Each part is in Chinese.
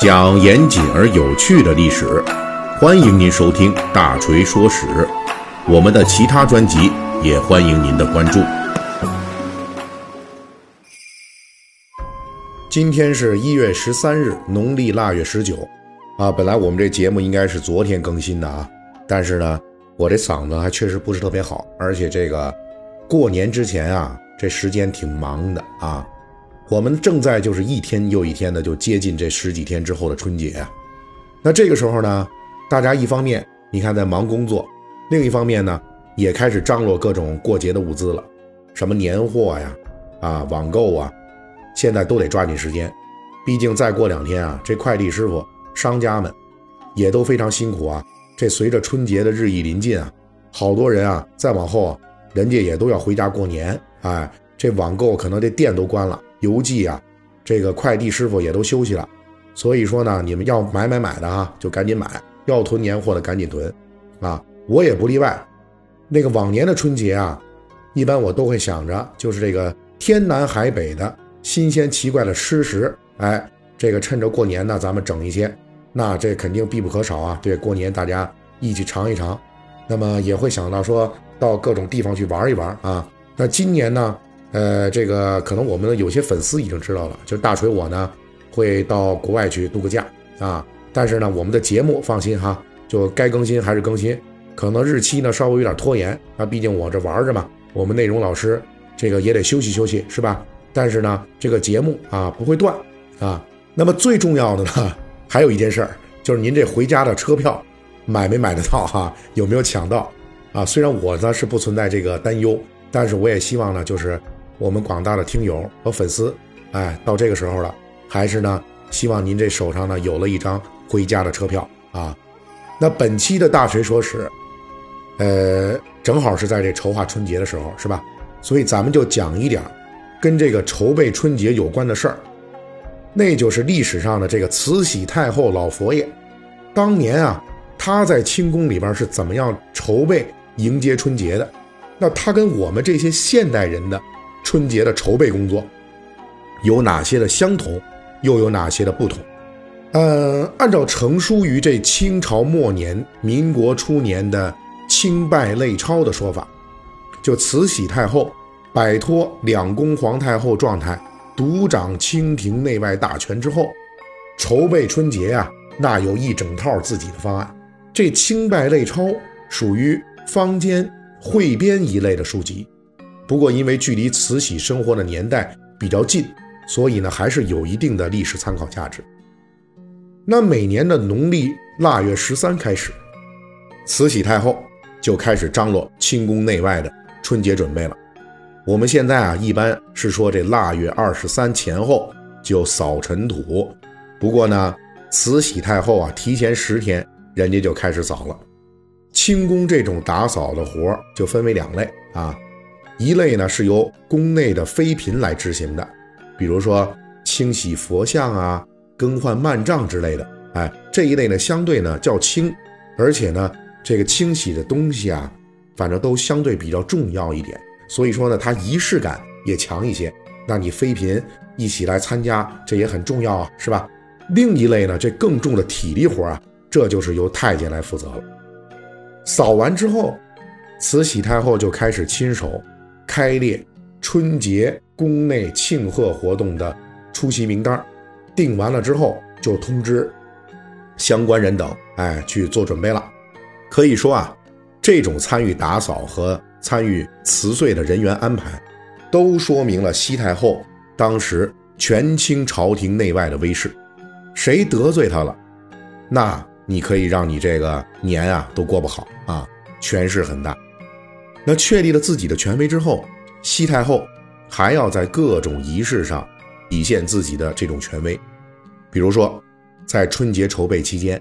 讲严谨而有趣的历史，欢迎您收听《大锤说史》。我们的其他专辑也欢迎您的关注。今天是一月十三日，农历腊月十九。啊，本来我们这节目应该是昨天更新的啊，但是呢，我这嗓子还确实不是特别好，而且这个过年之前啊，这时间挺忙的啊。我们正在就是一天又一天的就接近这十几天之后的春节啊，那这个时候呢，大家一方面你看在忙工作，另一方面呢也开始张罗各种过节的物资了，什么年货呀，啊网购啊，现在都得抓紧时间，毕竟再过两天啊，这快递师傅、商家们也都非常辛苦啊。这随着春节的日益临近啊，好多人啊再往后啊，人家也都要回家过年，哎，这网购可能这店都关了。邮寄啊，这个快递师傅也都休息了，所以说呢，你们要买买买的啊，就赶紧买；要囤年货的赶紧囤，啊，我也不例外。那个往年的春节啊，一般我都会想着，就是这个天南海北的新鲜奇怪的吃食，哎，这个趁着过年呢，咱们整一些，那这肯定必不可少啊。对，过年大家一起尝一尝，那么也会想到说到各种地方去玩一玩啊。那今年呢？呃，这个可能我们有些粉丝已经知道了，就是大锤我呢会到国外去度个假啊。但是呢，我们的节目放心哈，就该更新还是更新，可能日期呢稍微有点拖延啊。毕竟我这玩着嘛，我们内容老师这个也得休息休息是吧？但是呢，这个节目啊不会断啊。那么最重要的呢，还有一件事儿，就是您这回家的车票买没买得到哈？有没有抢到啊？虽然我呢是不存在这个担忧，但是我也希望呢就是。我们广大的听友和粉丝，哎，到这个时候了，还是呢，希望您这手上呢有了一张回家的车票啊。那本期的大锤说史，呃，正好是在这筹划春节的时候，是吧？所以咱们就讲一点跟这个筹备春节有关的事儿，那就是历史上的这个慈禧太后老佛爷，当年啊，他在清宫里边是怎么样筹备迎接春节的？那他跟我们这些现代人的。春节的筹备工作有哪些的相同，又有哪些的不同？呃，按照成书于这清朝末年、民国初年的《清拜类钞》的说法，就慈禧太后摆脱两宫皇太后状态，独掌清廷内外大权之后，筹备春节啊，那有一整套自己的方案。这《清拜类钞》属于坊间汇编一类的书籍。不过，因为距离慈禧生活的年代比较近，所以呢，还是有一定的历史参考价值。那每年的农历腊月十三开始，慈禧太后就开始张罗清宫内外的春节准备了。我们现在啊，一般是说这腊月二十三前后就扫尘土。不过呢，慈禧太后啊，提前十天，人家就开始扫了。清宫这种打扫的活就分为两类啊。一类呢是由宫内的妃嫔来执行的，比如说清洗佛像啊、更换幔帐之类的。哎，这一类呢相对呢较轻，而且呢这个清洗的东西啊，反正都相对比较重要一点。所以说呢，它仪式感也强一些。那你妃嫔一起来参加，这也很重要啊，是吧？另一类呢，这更重的体力活啊，这就是由太监来负责了。扫完之后，慈禧太后就开始亲手。开列春节宫内庆贺活动的出席名单，定完了之后就通知相关人等，哎，去做准备了。可以说啊，这种参与打扫和参与辞岁的人员安排，都说明了西太后当时权倾朝廷内外的威势。谁得罪他了，那你可以让你这个年啊都过不好啊，权势很大。那确立了自己的权威之后，西太后还要在各种仪式上体现自己的这种权威。比如说，在春节筹备期间，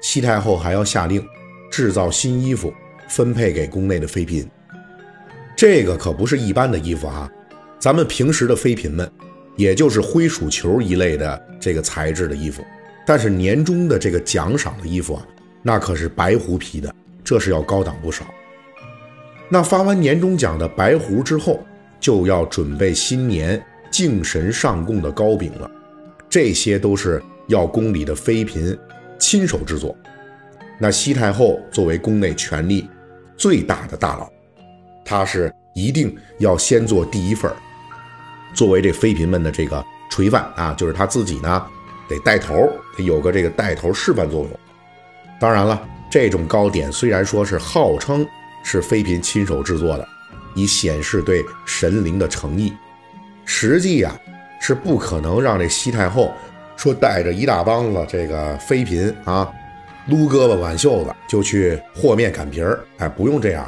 西太后还要下令制造新衣服，分配给宫内的妃嫔。这个可不是一般的衣服啊，咱们平时的妃嫔们，也就是灰鼠球一类的这个材质的衣服。但是年终的这个奖赏的衣服啊，那可是白狐皮的，这是要高档不少。那发完年终奖的白胡之后，就要准备新年敬神上供的糕饼了。这些都是要宫里的妃嫔亲手制作。那西太后作为宫内权力最大的大佬，她是一定要先做第一份，作为这妃嫔们的这个垂范啊，就是她自己呢得带头，得有个这个带头示范作用。当然了，这种糕点虽然说是号称是妃嫔亲手制作的，以显示对神灵的诚意，实际呀是不可能让这西太后说带着一大帮子这个妃嫔啊。撸胳膊挽袖子就去和面擀皮儿，哎，不用这样，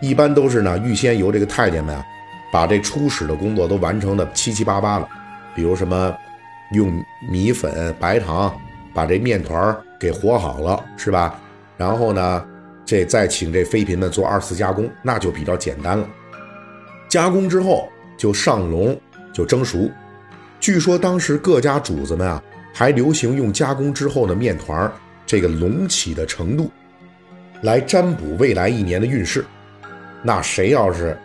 一般都是呢，预先由这个太监们啊，把这初始的工作都完成的七七八八了，比如什么用米粉、白糖把这面团给和好了，是吧？然后呢，这再请这妃嫔们做二次加工，那就比较简单了。加工之后就上笼就蒸熟，据说当时各家主子们啊，还流行用加工之后的面团这个隆起的程度，来占卜未来一年的运势。那谁要是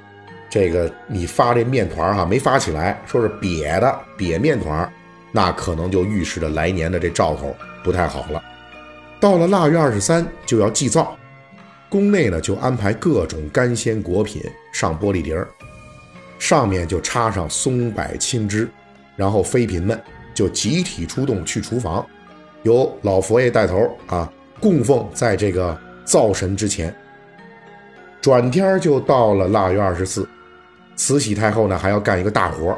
这个你发这面团哈没发起来，说是瘪的瘪面团，那可能就预示着来年的这兆头不太好了。到了腊月二十三就要祭灶，宫内呢就安排各种干鲜果品上玻璃碟儿，上面就插上松柏青枝，然后妃嫔们就集体出动去厨房。由老佛爷带头啊，供奉在这个灶神之前。转天就到了腊月二十四，慈禧太后呢还要干一个大活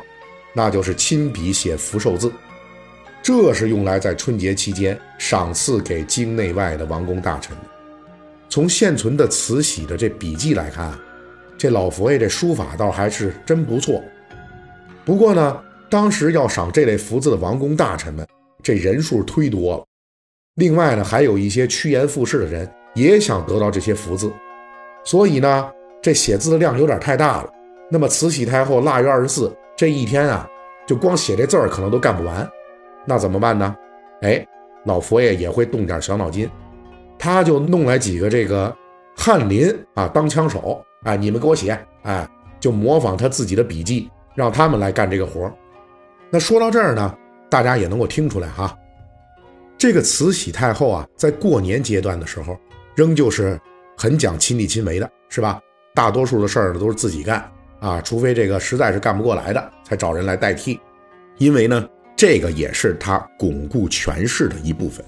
那就是亲笔写福寿字。这是用来在春节期间赏赐给京内外的王公大臣的。从现存的慈禧的这笔记来看，这老佛爷这书法倒还是真不错。不过呢，当时要赏这类福字的王公大臣们。这人数忒多了，另外呢，还有一些趋炎附势的人也想得到这些福字，所以呢，这写字的量有点太大了。那么慈禧太后腊月二十四这一天啊，就光写这字儿可能都干不完，那怎么办呢？哎，老佛爷也会动点小脑筋，他就弄来几个这个翰林啊当枪手，哎，你们给我写，哎，就模仿他自己的笔记，让他们来干这个活那说到这儿呢。大家也能够听出来哈，这个慈禧太后啊，在过年阶段的时候，仍旧是很讲亲力亲为的，是吧？大多数的事儿呢都是自己干啊，除非这个实在是干不过来的，才找人来代替。因为呢，这个也是她巩固权势的一部分。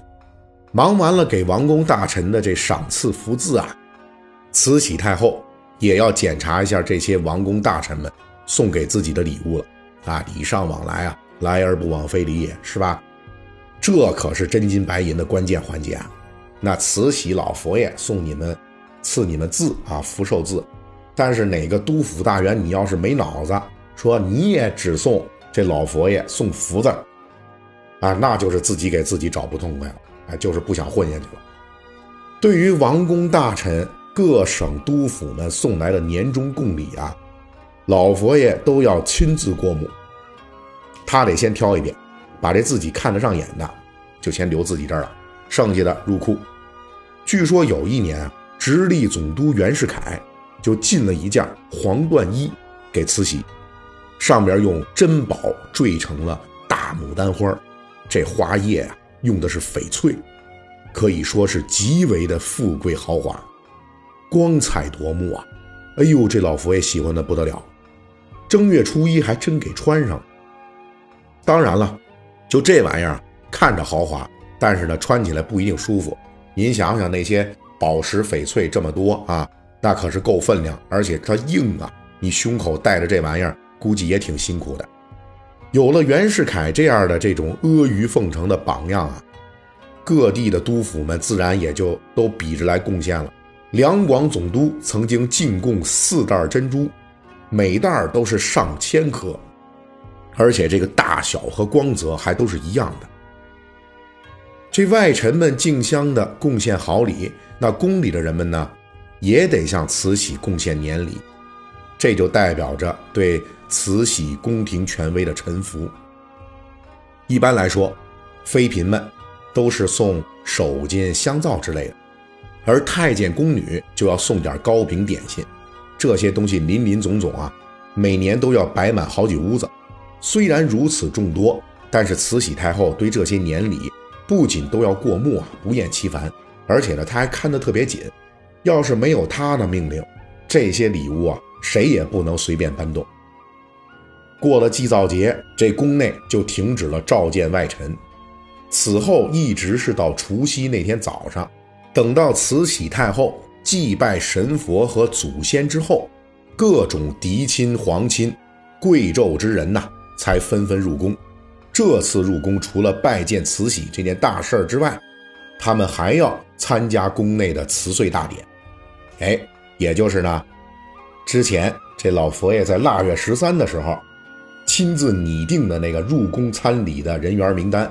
忙完了给王公大臣的这赏赐福字啊，慈禧太后也要检查一下这些王公大臣们送给自己的礼物了啊，礼尚往来啊。来而不往非礼也，是吧？这可是真金白银的关键环节啊！那慈禧老佛爷送你们，赐你们字啊，福寿字。但是哪个督府大员，你要是没脑子，说你也只送这老佛爷送福字，啊，那就是自己给自己找不痛快了，哎，就是不想混下去了。对于王公大臣、各省督府们送来的年终贡礼啊，老佛爷都要亲自过目。他得先挑一遍，把这自己看得上眼的，就先留自己这儿了，剩下的入库。据说有一年啊，直隶总督袁世凯就进了一件黄缎衣给慈禧，上边用珍宝缀成了大牡丹花，这花叶啊用的是翡翠，可以说是极为的富贵豪华，光彩夺目啊！哎呦，这老佛爷喜欢的不得了，正月初一还真给穿上了。当然了，就这玩意儿看着豪华，但是呢，穿起来不一定舒服。您想想那些宝石翡翠这么多啊，那可是够分量，而且它硬啊。你胸口带着这玩意儿，估计也挺辛苦的。有了袁世凯这样的这种阿谀奉承的榜样啊，各地的督府们自然也就都比着来贡献了。两广总督曾经进贡四袋珍珠，每袋都是上千颗。而且这个大小和光泽还都是一样的。这外臣们竞相的贡献好礼，那宫里的人们呢，也得向慈禧贡献年礼，这就代表着对慈禧宫廷权威的臣服。一般来说，妃嫔们都是送手巾、香皂之类的，而太监宫女就要送点糕饼点心，这些东西林林总总啊，每年都要摆满好几屋子。虽然如此众多，但是慈禧太后对这些年礼不仅都要过目啊，不厌其烦，而且呢，她还看得特别紧。要是没有她的命令，这些礼物啊，谁也不能随便搬动。过了祭灶节，这宫内就停止了召见外臣。此后一直是到除夕那天早上，等到慈禧太后祭拜神佛和祖先之后，各种嫡亲、皇亲、贵胄之人呐，才纷纷入宫。这次入宫除了拜见慈禧这件大事儿之外，他们还要参加宫内的辞岁大典。哎，也就是呢，之前这老佛爷在腊月十三的时候，亲自拟定的那个入宫参礼的人员名单。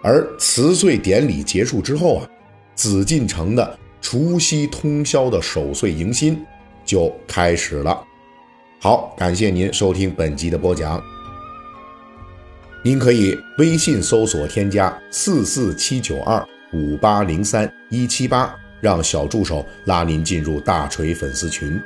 而辞岁典礼结束之后啊，紫禁城的除夕通宵的守岁迎新就开始了。好，感谢您收听本集的播讲。您可以微信搜索添加四四七九二五八零三一七八，让小助手拉您进入大锤粉丝群。